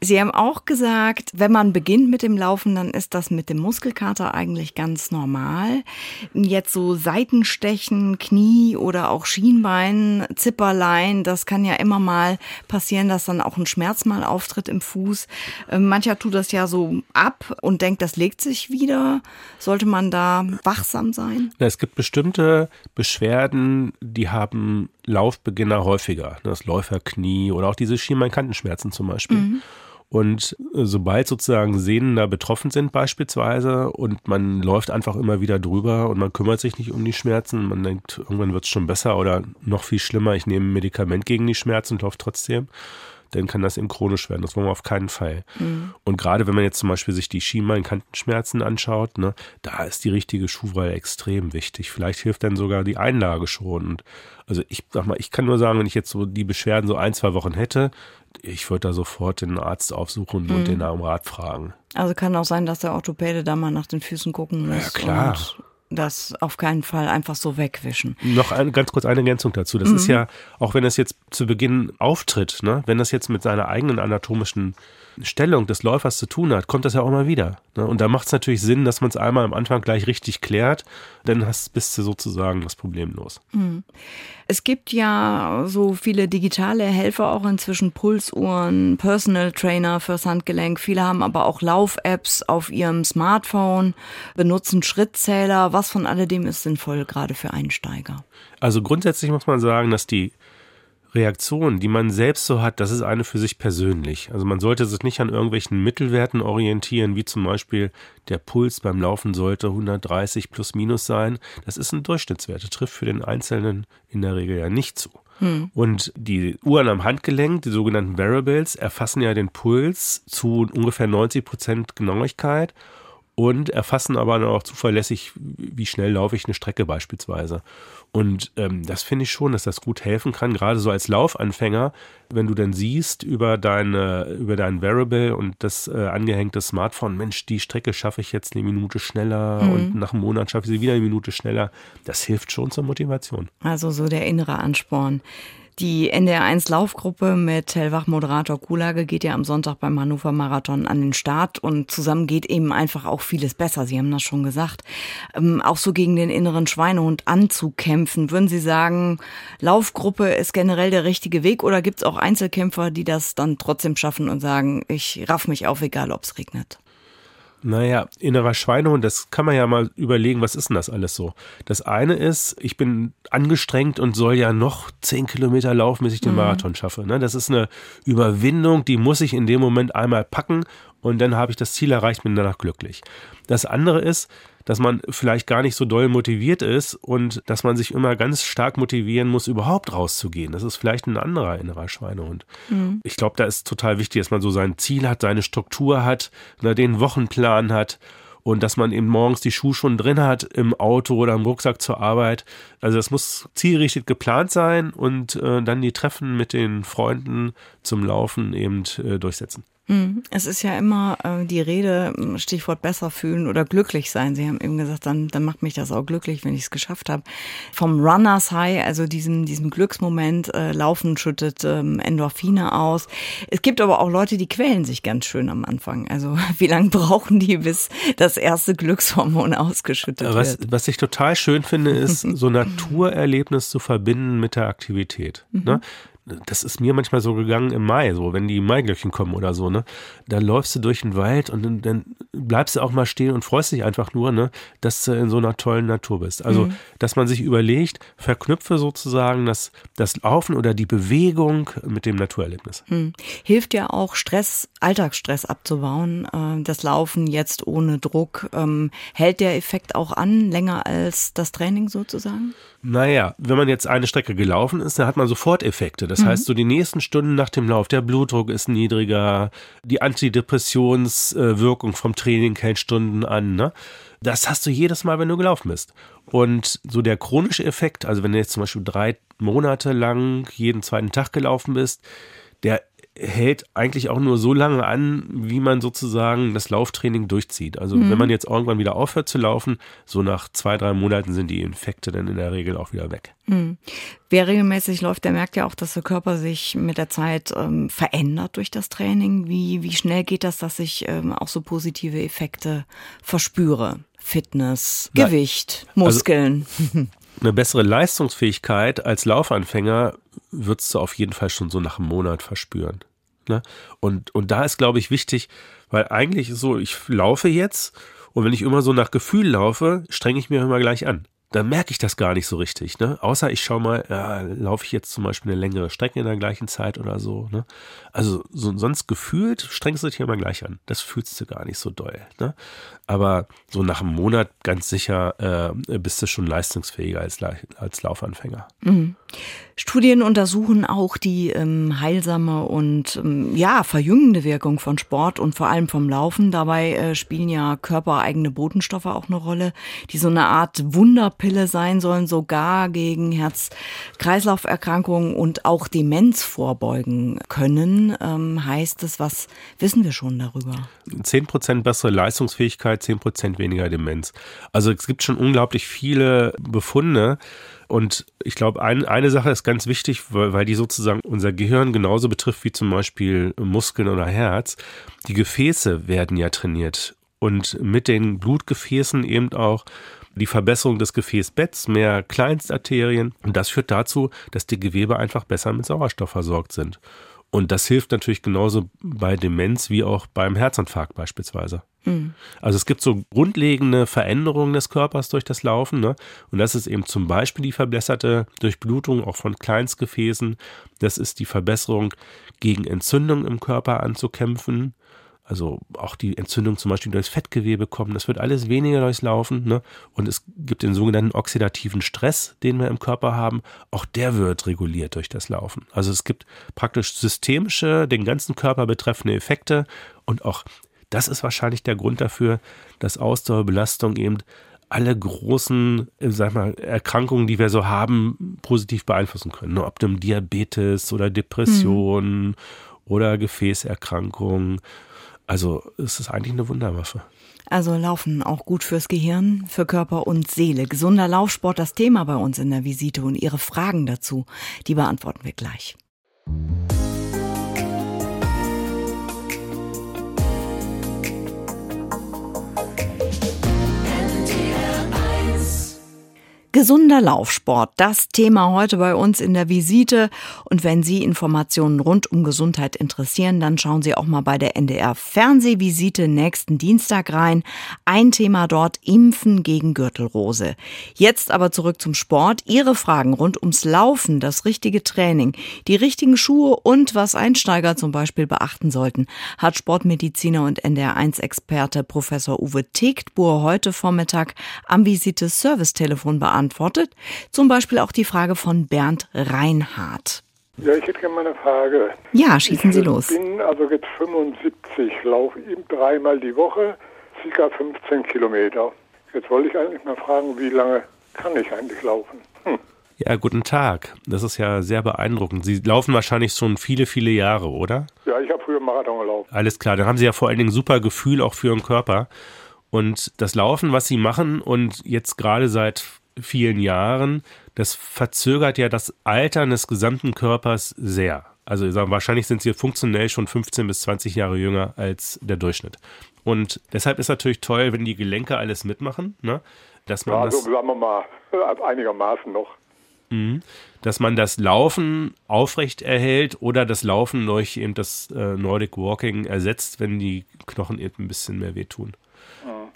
[SPEAKER 2] Sie haben auch gesagt, wenn man beginnt mit dem Laufen, dann ist das mit dem Muskelkater eigentlich ganz normal. Jetzt so Seitenstechen, Knie oder auch Schienbein, Zipperlein, das kann ja immer mal passieren, dass dann auch ein Schmerz mal auftritt im Fuß. Äh, mancher tut das ja so ab ab und denkt, das legt sich wieder? Sollte man da wachsam sein?
[SPEAKER 3] Es gibt bestimmte Beschwerden, die haben Laufbeginner häufiger. Das Läuferknie oder auch diese Schienbeinkantenschmerzen zum Beispiel. Mhm. Und äh, sobald sozusagen Sehnen da betroffen sind beispielsweise und man läuft einfach immer wieder drüber und man kümmert sich nicht um die Schmerzen, man denkt, irgendwann wird es schon besser oder noch viel schlimmer, ich nehme ein Medikament gegen die Schmerzen und laufe trotzdem, dann kann das eben chronisch werden. Das wollen wir auf keinen Fall. Mhm. Und gerade wenn man jetzt zum Beispiel sich die Schienbeinkantenschmerzen anschaut, ne, da ist die richtige Schuhwahl extrem wichtig. Vielleicht hilft dann sogar die Einlage schon. Und also ich sag mal, ich kann nur sagen, wenn ich jetzt so die Beschwerden so ein, zwei Wochen hätte, ich würde da sofort den Arzt aufsuchen mhm. und den da um Rat fragen.
[SPEAKER 2] Also kann auch sein, dass der Orthopäde da mal nach den Füßen gucken muss.
[SPEAKER 3] Ja, klar
[SPEAKER 2] das auf keinen Fall einfach so wegwischen.
[SPEAKER 3] Noch ein, ganz kurz eine Ergänzung dazu. Das mhm. ist ja, auch wenn das jetzt zu Beginn auftritt, ne, wenn das jetzt mit seiner eigenen anatomischen Stellung des Läufers zu tun hat, kommt das ja auch mal wieder. Ne? Und da macht es natürlich Sinn, dass man es einmal am Anfang gleich richtig klärt, dann hast, bist du sozusagen das Problem los.
[SPEAKER 2] Mhm. Es gibt ja so viele digitale Helfer auch inzwischen, Pulsuhren, Personal Trainer fürs Handgelenk. Viele haben aber auch Lauf-Apps auf ihrem Smartphone, benutzen Schrittzähler. Was von alledem ist sinnvoll, gerade für Einsteiger?
[SPEAKER 3] Also grundsätzlich muss man sagen, dass die Reaktion, die man selbst so hat, das ist eine für sich persönlich. Also man sollte sich nicht an irgendwelchen Mittelwerten orientieren, wie zum Beispiel der Puls beim Laufen sollte 130 plus minus sein. Das ist ein Durchschnittswert, das trifft für den Einzelnen in der Regel ja nicht zu. Hm. Und die Uhren am Handgelenk, die sogenannten Variables, erfassen ja den Puls zu ungefähr 90 Prozent Genauigkeit und erfassen aber dann auch zuverlässig, wie schnell laufe ich eine Strecke beispielsweise. Und ähm, das finde ich schon, dass das gut helfen kann, gerade so als Laufanfänger, wenn du dann siehst über deine, über dein Variable und das äh, angehängte Smartphone, Mensch, die Strecke schaffe ich jetzt eine Minute schneller mhm. und nach einem Monat schaffe ich sie wieder eine Minute schneller. Das hilft schon zur Motivation.
[SPEAKER 2] Also so der innere Ansporn. Die NDR1 Laufgruppe mit Hellwach-Moderator Kulage geht ja am Sonntag beim Hannover Marathon an den Start und zusammen geht eben einfach auch vieles besser. Sie haben das schon gesagt. Ähm, auch so gegen den inneren Schweinehund anzukämpfen. Würden Sie sagen, Laufgruppe ist generell der richtige Weg oder gibt es auch Einzelkämpfer, die das dann trotzdem schaffen und sagen, ich raff mich auf, egal ob es regnet?
[SPEAKER 3] Naja, innerer Schweinehund, das kann man ja mal überlegen, was ist denn das alles so? Das eine ist, ich bin angestrengt und soll ja noch zehn Kilometer laufen, bis ich den mhm. Marathon schaffe. Ne? Das ist eine Überwindung, die muss ich in dem Moment einmal packen und dann habe ich das Ziel erreicht, bin danach glücklich. Das andere ist, dass man vielleicht gar nicht so doll motiviert ist und dass man sich immer ganz stark motivieren muss, überhaupt rauszugehen. Das ist vielleicht ein anderer innerer Schweinehund. Mhm. Ich glaube, da ist total wichtig, dass man so sein Ziel hat, seine Struktur hat, ne, den Wochenplan hat und dass man eben morgens die Schuhe schon drin hat im Auto oder im Rucksack zur Arbeit. Also das muss zielgerichtet geplant sein und äh, dann die Treffen mit den Freunden zum Laufen eben äh, durchsetzen.
[SPEAKER 2] Hm. Es ist ja immer äh, die Rede, Stichwort besser fühlen oder glücklich sein. Sie haben eben gesagt, dann, dann macht mich das auch glücklich, wenn ich es geschafft habe. Vom Runners High, also diesem, diesem Glücksmoment, äh, Laufen schüttet ähm, Endorphine aus. Es gibt aber auch Leute, die quälen sich ganz schön am Anfang. Also wie lange brauchen die, bis das erste Glückshormon ausgeschüttet
[SPEAKER 3] was,
[SPEAKER 2] wird?
[SPEAKER 3] Was ich total schön finde, ist, so Naturerlebnis zu verbinden mit der Aktivität. Mhm. Ne? Das ist mir manchmal so gegangen im Mai, so wenn die Maiglöckchen kommen oder so, ne? Da läufst du durch den Wald und dann, dann bleibst du auch mal stehen und freust dich einfach nur, ne, dass du in so einer tollen Natur bist. Also, mhm. dass man sich überlegt, verknüpfe sozusagen das, das Laufen oder die Bewegung mit dem Naturerlebnis.
[SPEAKER 2] Mhm. Hilft ja auch Stress, Alltagsstress abzubauen. Äh, das Laufen jetzt ohne Druck. Ähm, hält der Effekt auch an, länger als das Training sozusagen?
[SPEAKER 3] Naja, wenn man jetzt eine Strecke gelaufen ist, dann hat man sofort Effekte. Das mhm. heißt, so die nächsten Stunden nach dem Lauf, der Blutdruck ist niedriger, die Antidepressionswirkung vom Training hält Stunden an. Ne? Das hast du jedes Mal, wenn du gelaufen bist. Und so der chronische Effekt, also wenn du jetzt zum Beispiel drei Monate lang jeden zweiten Tag gelaufen bist, der hält eigentlich auch nur so lange an, wie man sozusagen das Lauftraining durchzieht. Also mhm. wenn man jetzt irgendwann wieder aufhört zu laufen, so nach zwei, drei Monaten sind die Infekte dann in der Regel auch wieder weg. Mhm.
[SPEAKER 2] Wer regelmäßig läuft, der merkt ja auch, dass der Körper sich mit der Zeit ähm, verändert durch das Training. Wie, wie schnell geht das, dass ich ähm, auch so positive Effekte verspüre? Fitness, Gewicht, also Muskeln.
[SPEAKER 3] Also, eine bessere Leistungsfähigkeit als Laufanfänger würdest du auf jeden Fall schon so nach einem Monat verspüren. Ne? Und, und da ist, glaube ich, wichtig, weil eigentlich ist so, ich laufe jetzt und wenn ich immer so nach Gefühl laufe, strenge ich mir immer gleich an dann merke ich das gar nicht so richtig. Ne? Außer ich schaue mal, ja, laufe ich jetzt zum Beispiel eine längere Strecke in der gleichen Zeit oder so. Ne? Also so, sonst gefühlt strengst du dich immer gleich an. Das fühlst du gar nicht so doll. Ne? Aber so nach einem Monat ganz sicher äh, bist du schon leistungsfähiger als, als Laufanfänger. Mhm.
[SPEAKER 2] Studien untersuchen auch die ähm, heilsame und ähm, ja verjüngende Wirkung von Sport und vor allem vom Laufen. Dabei äh, spielen ja körpereigene Botenstoffe auch eine Rolle, die so eine Art Wunderpille sein sollen, sogar gegen Herz-Kreislauf-Erkrankungen und auch Demenz vorbeugen können. Ähm, heißt es, was wissen wir schon darüber?
[SPEAKER 3] Zehn Prozent bessere Leistungsfähigkeit, zehn Prozent weniger Demenz. Also es gibt schon unglaublich viele Befunde. Und ich glaube, ein, eine Sache ist ganz wichtig, weil, weil die sozusagen unser Gehirn genauso betrifft wie zum Beispiel Muskeln oder Herz. Die Gefäße werden ja trainiert und mit den Blutgefäßen eben auch die Verbesserung des Gefäßbetts, mehr Kleinstarterien. Und das führt dazu, dass die Gewebe einfach besser mit Sauerstoff versorgt sind. Und das hilft natürlich genauso bei Demenz wie auch beim Herzinfarkt beispielsweise. Also es gibt so grundlegende Veränderungen des Körpers durch das Laufen. Ne? Und das ist eben zum Beispiel die verbesserte Durchblutung auch von Kleinstgefäßen. Das ist die Verbesserung gegen Entzündung im Körper anzukämpfen. Also auch die Entzündung zum Beispiel durchs Fettgewebe kommen, das wird alles weniger durchs Laufen. Ne? Und es gibt den sogenannten oxidativen Stress, den wir im Körper haben. Auch der wird reguliert durch das Laufen. Also es gibt praktisch systemische, den ganzen Körper betreffende Effekte. Und auch das ist wahrscheinlich der Grund dafür, dass Ausdauerbelastung eben alle großen, äh, sag mal, Erkrankungen, die wir so haben, positiv beeinflussen können. Ne? Ob dem Diabetes oder Depression mhm. oder Gefäßerkrankungen also es ist eigentlich eine Wunderwaffe.
[SPEAKER 2] Also Laufen auch gut fürs Gehirn, für Körper und Seele. Gesunder Laufsport das Thema bei uns in der Visite und Ihre Fragen dazu, die beantworten wir gleich. Gesunder Laufsport, das Thema heute bei uns in der Visite. Und wenn Sie Informationen rund um Gesundheit interessieren, dann schauen Sie auch mal bei der NDR Fernsehvisite nächsten Dienstag rein. Ein Thema dort, Impfen gegen Gürtelrose. Jetzt aber zurück zum Sport. Ihre Fragen rund ums Laufen, das richtige Training, die richtigen Schuhe und was Einsteiger zum Beispiel beachten sollten, hat Sportmediziner und NDR1-Experte Professor Uwe Tegtbuhr heute Vormittag am Visite Service Telefon beantwortet beantwortet. Zum Beispiel auch die Frage von Bernd Reinhardt.
[SPEAKER 7] Ja, ich hätte gerne mal eine Frage.
[SPEAKER 2] Ja, schießen Sie los.
[SPEAKER 7] Ich bin also jetzt 75, laufe ihm dreimal die Woche, ca. 15 Kilometer. Jetzt wollte ich eigentlich mal fragen, wie lange kann ich eigentlich laufen? Hm.
[SPEAKER 3] Ja, guten Tag. Das ist ja sehr beeindruckend. Sie laufen wahrscheinlich schon viele, viele Jahre, oder?
[SPEAKER 7] Ja, ich habe früher Marathon gelaufen.
[SPEAKER 3] Alles klar. Dann haben Sie ja vor allen Dingen super Gefühl auch für Ihren Körper. Und das Laufen, was Sie machen und jetzt gerade seit vielen Jahren, das verzögert ja das Altern des gesamten Körpers sehr. Also sagen, wahrscheinlich sind Sie funktionell schon 15 bis 20 Jahre jünger als der Durchschnitt. Und deshalb ist natürlich toll, wenn die Gelenke alles mitmachen, ne? dass man
[SPEAKER 7] Ja,
[SPEAKER 3] das
[SPEAKER 7] so sagen wir mal, einigermaßen noch.
[SPEAKER 3] dass man das Laufen aufrecht erhält oder das Laufen durch eben das äh, Nordic Walking ersetzt, wenn die Knochen eben ein bisschen mehr wehtun.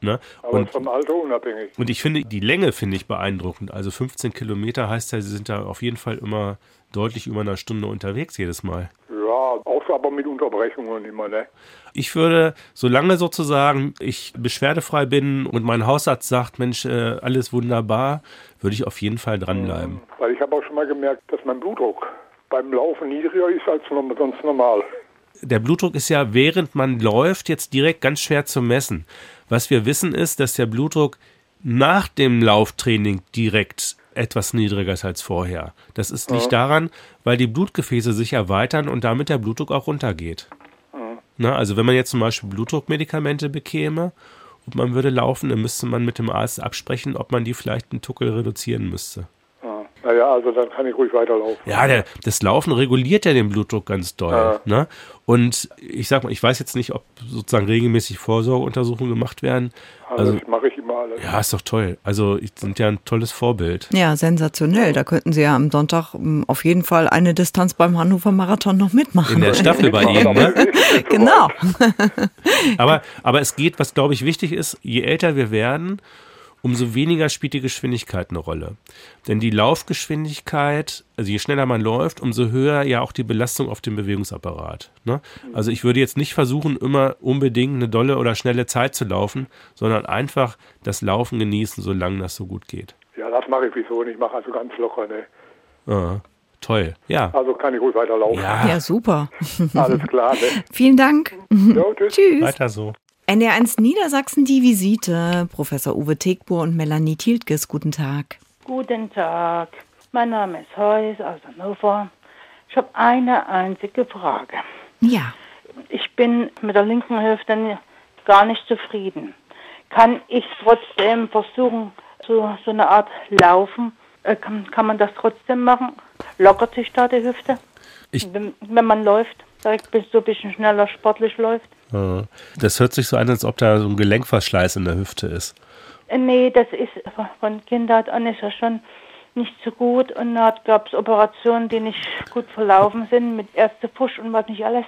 [SPEAKER 3] Ne?
[SPEAKER 7] Aber
[SPEAKER 3] Und,
[SPEAKER 7] vom Alter unabhängig.
[SPEAKER 3] und ich finde, die Länge finde ich beeindruckend. Also 15 Kilometer heißt ja, sie sind da auf jeden Fall immer deutlich über einer Stunde unterwegs jedes Mal.
[SPEAKER 7] Ja, auch aber mit Unterbrechungen immer, ne?
[SPEAKER 3] Ich würde, solange sozusagen ich beschwerdefrei bin und mein Hausarzt sagt, Mensch, äh, alles wunderbar, würde ich auf jeden Fall dranbleiben.
[SPEAKER 7] Weil ich habe auch schon mal gemerkt, dass mein Blutdruck beim Laufen niedriger ist als sonst normal.
[SPEAKER 3] der Blutdruck ist ja, während man läuft, jetzt direkt ganz schwer zu messen. Was wir wissen ist, dass der Blutdruck nach dem Lauftraining direkt etwas niedriger ist als vorher. Das ist, liegt daran, weil die Blutgefäße sich erweitern und damit der Blutdruck auch runtergeht. Na, also wenn man jetzt zum Beispiel Blutdruckmedikamente bekäme und man würde laufen, dann müsste man mit dem Arzt absprechen, ob man die vielleicht einen Tuckel reduzieren müsste.
[SPEAKER 7] Ja. Naja, also dann kann ich ruhig weiterlaufen.
[SPEAKER 3] Ja, der, das Laufen reguliert ja den Blutdruck ganz doll.
[SPEAKER 7] Ja.
[SPEAKER 3] Ne? Und ich sag mal, ich weiß jetzt nicht, ob sozusagen regelmäßig Vorsorgeuntersuchungen gemacht werden.
[SPEAKER 7] Also,
[SPEAKER 3] Also,
[SPEAKER 7] das mache ich immer alles.
[SPEAKER 3] ja, ist doch toll. Also, ich- sind ja ein tolles Vorbild.
[SPEAKER 2] Ja, sensationell. Da könnten Sie ja am Sonntag ähm, auf jeden Fall eine Distanz beim Hannover Marathon noch mitmachen.
[SPEAKER 3] In der Staffel bei Ihnen, ne?
[SPEAKER 2] Genau.
[SPEAKER 3] Aber, aber es geht, was glaube ich wichtig ist, je älter wir werden, umso weniger spielt die Geschwindigkeit eine Rolle. Denn die Laufgeschwindigkeit, also je schneller man läuft, umso höher ja auch die Belastung auf den Bewegungsapparat. Ne? Also ich würde jetzt nicht versuchen, immer unbedingt eine dolle oder schnelle Zeit zu laufen, sondern einfach das Laufen genießen, solange das so gut geht.
[SPEAKER 7] Ja, das mache ich wieso nicht. Ich mache also ganz locker, ne?
[SPEAKER 3] Ah, toll. Ja.
[SPEAKER 7] Also kann ich ruhig weiterlaufen.
[SPEAKER 3] Ja,
[SPEAKER 2] Ja, super.
[SPEAKER 7] Alles klar, ne?
[SPEAKER 2] Vielen Dank.
[SPEAKER 7] Jo, tschüss.
[SPEAKER 2] Tschüss.
[SPEAKER 3] weiter so.
[SPEAKER 2] NDR1 Niedersachsen, die Visite. Professor Uwe Tegbur und Melanie Tiltges, guten Tag.
[SPEAKER 8] Guten Tag, mein Name ist Heus aus Hannover. Ich habe eine einzige Frage.
[SPEAKER 2] Ja.
[SPEAKER 8] Ich bin mit der linken Hälfte gar nicht zufrieden. Kann ich trotzdem versuchen, so, so eine Art Laufen? Äh, kann, kann man das trotzdem machen? Lockert sich da die Hüfte?
[SPEAKER 3] Ich-
[SPEAKER 8] wenn, wenn man läuft, direkt bis so ein bisschen schneller sportlich läuft?
[SPEAKER 3] Das hört sich so an, als ob da so ein Gelenkverschleiß in der Hüfte ist.
[SPEAKER 8] Äh, Nee, das ist von Kindheit an ist ja schon nicht so gut und da gab es Operationen, die nicht gut verlaufen sind mit Ärztefusch und was nicht alles.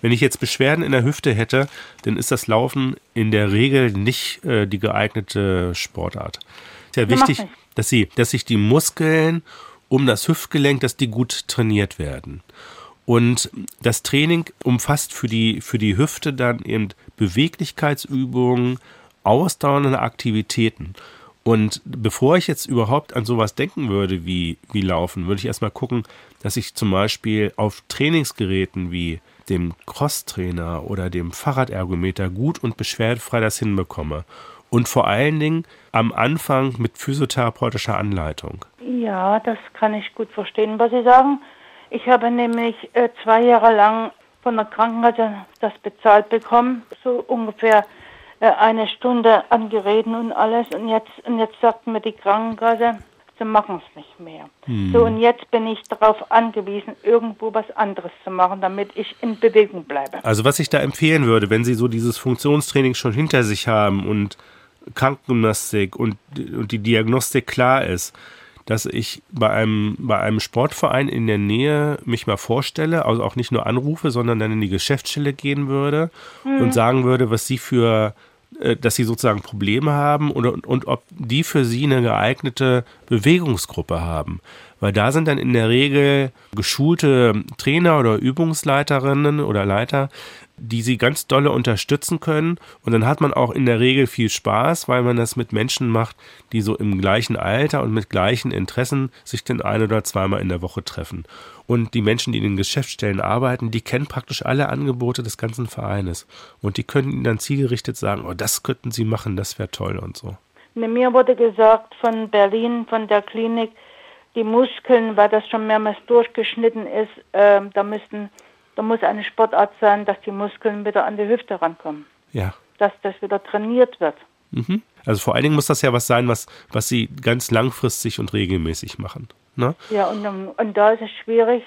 [SPEAKER 3] Wenn ich jetzt Beschwerden in der Hüfte hätte, dann ist das Laufen in der Regel nicht äh, die geeignete Sportart. Ist ja wichtig, dass sie, dass sich die Muskeln um das Hüftgelenk, dass die gut trainiert werden. Und das Training umfasst für die, für die Hüfte dann eben Beweglichkeitsübungen, ausdauernde Aktivitäten. Und bevor ich jetzt überhaupt an sowas denken würde wie, wie Laufen, würde ich erstmal gucken, dass ich zum Beispiel auf Trainingsgeräten wie dem Crosstrainer oder dem Fahrradergometer gut und beschwerdefrei das hinbekomme. Und vor allen Dingen am Anfang mit physiotherapeutischer Anleitung.
[SPEAKER 8] Ja, das kann ich gut verstehen, was Sie sagen. Ich habe nämlich äh, zwei Jahre lang von der Krankenkasse das bezahlt bekommen, so ungefähr äh, eine Stunde an Geräten und alles. Und jetzt, und jetzt sagt mir die Krankenkasse, sie machen es nicht mehr. So, und jetzt bin ich darauf angewiesen, irgendwo was anderes zu machen, damit ich in Bewegung bleibe.
[SPEAKER 3] Also was ich da empfehlen würde, wenn Sie so dieses Funktionstraining schon hinter sich haben und Krankengymnastik und, und die Diagnostik klar ist, dass ich bei einem, bei einem Sportverein in der Nähe mich mal vorstelle, also auch nicht nur anrufe, sondern dann in die Geschäftsstelle gehen würde und sagen würde, was sie für, äh, dass sie sozusagen Probleme haben und, und, und ob die für sie eine geeignete Bewegungsgruppe haben. Weil da sind dann in der Regel geschulte Trainer oder Übungsleiterinnen oder Leiter, die sie ganz dolle unterstützen können. Und dann hat man auch in der Regel viel Spaß, weil man das mit Menschen macht, die so im gleichen Alter und mit gleichen Interessen sich den ein oder zweimal in der Woche treffen. Und die Menschen, die in den Geschäftsstellen arbeiten, die kennen praktisch alle Angebote des ganzen Vereines. Und die können ihnen dann zielgerichtet sagen, oh, das könnten sie machen, das wäre toll und so.
[SPEAKER 8] Mir wurde gesagt von Berlin, von der Klinik, die Muskeln, weil das schon mehrmals durchgeschnitten ist, äh, da müssten da muss eine Sportart sein, dass die Muskeln wieder an die Hüfte rankommen.
[SPEAKER 3] Ja.
[SPEAKER 8] Dass das wieder trainiert wird.
[SPEAKER 3] Mhm. Also vor allen Dingen muss das ja was sein, was, was sie ganz langfristig und regelmäßig machen. Ne?
[SPEAKER 8] Ja, und, und da ist es schwierig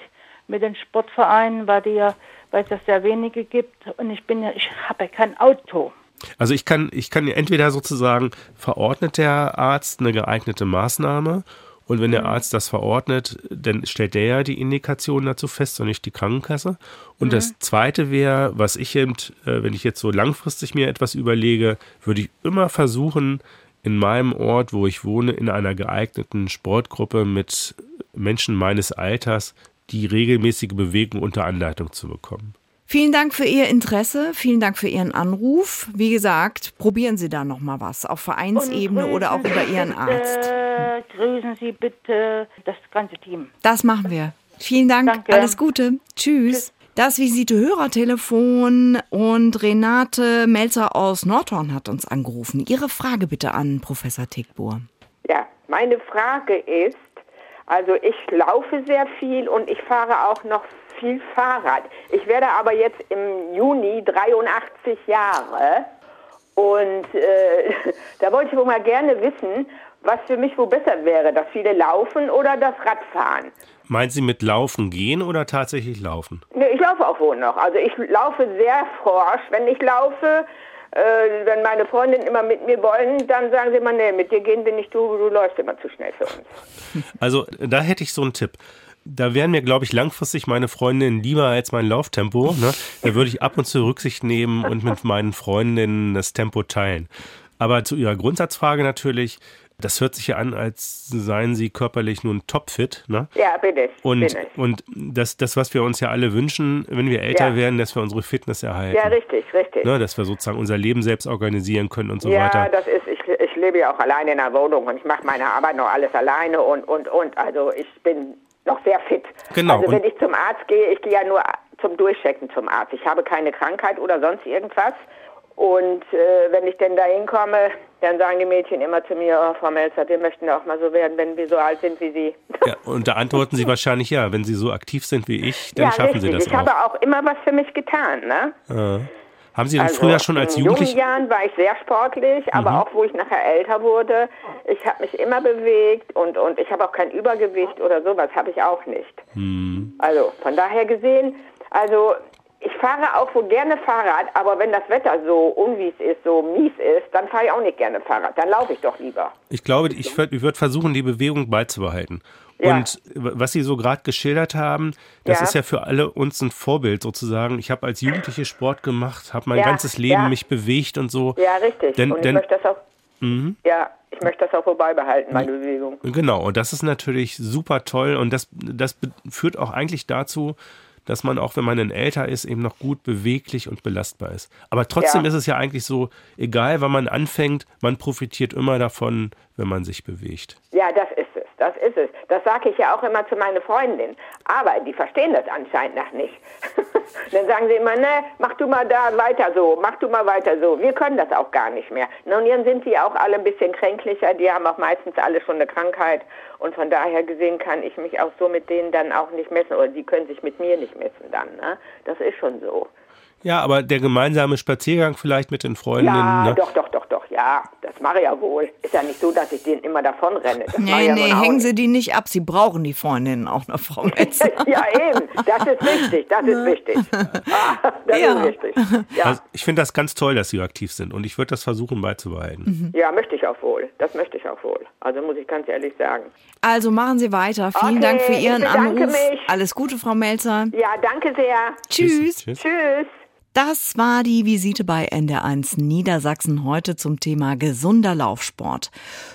[SPEAKER 8] mit den Sportvereinen, weil die ja, weil es das sehr wenige gibt. Und ich bin ja, ich habe ja kein Auto.
[SPEAKER 3] Also ich kann, ich kann entweder sozusagen verordnet der Arzt eine geeignete Maßnahme und wenn der mhm. Arzt das verordnet, dann stellt der ja die Indikation dazu fest und nicht die Krankenkasse. Und mhm. das Zweite wäre, was ich eben, äh, wenn ich jetzt so langfristig mir etwas überlege, würde ich immer versuchen, in meinem Ort, wo ich wohne, in einer geeigneten Sportgruppe mit Menschen meines Alters die regelmäßige Bewegung unter Anleitung zu bekommen.
[SPEAKER 2] Vielen Dank für Ihr Interesse, vielen Dank für Ihren Anruf. Wie gesagt, probieren Sie da noch mal was, auf Vereinsebene oder auch über Ihren Arzt.
[SPEAKER 8] Bitte, grüßen Sie bitte das ganze Team.
[SPEAKER 2] Das machen wir. Vielen Dank, Danke. alles Gute. Tschüss. Tschüss. Das Visite-Hörertelefon und Renate Melzer aus Nordhorn hat uns angerufen. Ihre Frage bitte an Professor Tickbohr.
[SPEAKER 9] Ja, meine Frage ist, also ich laufe sehr viel und ich fahre auch noch viel Fahrrad. Ich werde aber jetzt im Juni 83 Jahre und äh, da wollte ich wohl mal gerne wissen, was für mich wohl besser wäre, das viele Laufen oder das Radfahren.
[SPEAKER 3] Meint Sie mit Laufen gehen oder tatsächlich laufen?
[SPEAKER 9] Nee, ich laufe auch wohl noch. Also ich laufe sehr forsch. Wenn ich laufe, äh, wenn meine Freundinnen immer mit mir wollen, dann sagen sie immer, nee, mit dir gehen wir nicht, du, du läufst immer zu schnell für uns.
[SPEAKER 3] Also da hätte ich so einen Tipp da wären mir, glaube ich, langfristig meine Freundinnen lieber als mein Lauftempo. Ne? Da würde ich ab und zu Rücksicht nehmen und mit meinen Freundinnen das Tempo teilen. Aber zu Ihrer Grundsatzfrage natürlich, das hört sich ja an, als seien Sie körperlich nun topfit. Ne?
[SPEAKER 9] Ja, bitte.
[SPEAKER 3] Und,
[SPEAKER 9] bin
[SPEAKER 3] und das, das, was wir uns ja alle wünschen, wenn wir älter ja. werden, dass wir unsere Fitness erhalten.
[SPEAKER 9] Ja, richtig, richtig.
[SPEAKER 3] Ne? Dass wir sozusagen unser Leben selbst organisieren können und so
[SPEAKER 9] ja,
[SPEAKER 3] weiter.
[SPEAKER 9] Ja, das ist, ich, ich lebe ja auch alleine in der Wohnung und ich mache meine Arbeit noch alles alleine und, und, und. Also ich bin noch sehr fit.
[SPEAKER 3] Genau.
[SPEAKER 9] Also wenn ich zum Arzt gehe, ich gehe ja nur zum Durchchecken zum Arzt. Ich habe keine Krankheit oder sonst irgendwas. Und äh, wenn ich denn da hinkomme, dann sagen die Mädchen immer zu mir, oh, Frau Melzer, wir möchten auch mal so werden, wenn wir so alt sind wie Sie.
[SPEAKER 3] Ja, und da antworten Sie wahrscheinlich ja, wenn Sie so aktiv sind wie ich, dann ja, schaffen
[SPEAKER 9] richtig.
[SPEAKER 3] Sie das
[SPEAKER 9] ich
[SPEAKER 3] auch.
[SPEAKER 9] Ich habe auch immer was für mich getan, ne?
[SPEAKER 3] Ja. Haben Sie denn also früher schon als Jugendliche?
[SPEAKER 9] In jungen Jahren war ich sehr sportlich, aber mhm. auch wo ich nachher älter wurde, ich habe mich immer bewegt und, und ich habe auch kein Übergewicht oder sowas, habe ich auch nicht. Mhm. Also von daher gesehen, also ich fahre auch wohl gerne Fahrrad, aber wenn das Wetter so unwies ist, so mies ist, dann fahre ich auch nicht gerne Fahrrad. Dann laufe ich doch lieber.
[SPEAKER 3] Ich glaube, ich würde würd versuchen, die Bewegung beizubehalten. Ja. Und was Sie so gerade geschildert haben, das ja. ist ja für alle uns ein Vorbild sozusagen. Ich habe als Jugendliche Sport gemacht, habe mein ja, ganzes Leben mich bewegt und so.
[SPEAKER 9] Ja, richtig. Denn, und ich denn, möchte das auch. Mhm. Ja, ich möchte das auch so beibehalten, meine Bewegung.
[SPEAKER 3] Genau, und das ist natürlich super toll und das, das führt auch eigentlich dazu, dass man auch, wenn man ein älter ist, eben noch gut beweglich und belastbar ist. Aber trotzdem ja. ist es ja eigentlich so, egal wann man anfängt, man profitiert immer davon, wenn man sich bewegt.
[SPEAKER 9] Ja, das ist das ist es. Das sage ich ja auch immer zu meinen Freundinnen. Aber die verstehen das anscheinend noch nicht. Dann sagen sie immer, ne, mach du mal da weiter so, mach du mal weiter so. Wir können das auch gar nicht mehr. Nun, dann sind sie auch alle ein bisschen kränklicher. Die haben auch meistens alle schon eine Krankheit. Und von daher gesehen kann ich mich auch so mit denen dann auch nicht messen. Oder sie können sich mit mir nicht messen dann. Ne? Das ist schon so.
[SPEAKER 3] Ja, aber der gemeinsame Spaziergang vielleicht mit den Freundinnen. Ja,
[SPEAKER 9] ne? doch, doch, doch, ja, das mache ich ja wohl. Ist ja nicht so, dass ich denen immer davon renne. Das
[SPEAKER 2] nee, ja nee, hängen Sie die nicht ab. Sie brauchen die Freundinnen auch noch, Frau Metz.
[SPEAKER 9] ja, eben, das ist wichtig, das ist wichtig. Ah, das ja. ist wichtig.
[SPEAKER 3] Ja. Also ich finde das ganz toll, dass Sie aktiv sind und ich würde das versuchen beizubehalten.
[SPEAKER 9] Mhm. Ja, möchte ich auch wohl. Das möchte ich auch wohl. Also muss ich ganz ehrlich sagen.
[SPEAKER 2] Also machen Sie weiter. Vielen okay, Dank für Ihren Anruf. Mich. Alles Gute, Frau Melzer.
[SPEAKER 9] Ja, danke sehr.
[SPEAKER 2] Tschüss.
[SPEAKER 9] Tschüss. Tschüss.
[SPEAKER 2] Das war die Visite bei NDR1 Niedersachsen heute zum Thema gesunder Laufsport.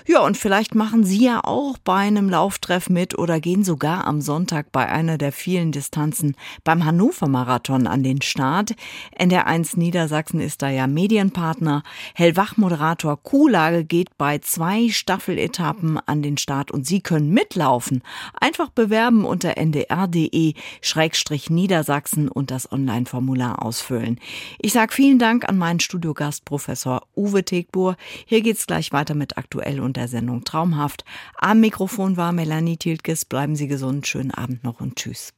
[SPEAKER 2] Ja, und vielleicht machen Sie ja auch bei einem Lauftreff mit oder gehen sogar am Sonntag bei einer der vielen Distanzen beim Hannover Marathon an den Start. NDR1 Niedersachsen ist da ja Medienpartner. Hellwach-Moderator Kuhlage geht bei zwei Staffeletappen an den Start und Sie können mitlaufen. Einfach bewerben unter ndr.de-niedersachsen und das Online-Formular ausfüllen wollen. Ich sage vielen Dank an meinen Studiogast Professor Uwe Tegbur. Hier geht's gleich weiter mit aktuell und der Sendung Traumhaft. Am Mikrofon war Melanie Tiltges. Bleiben Sie gesund, schönen Abend noch und tschüss.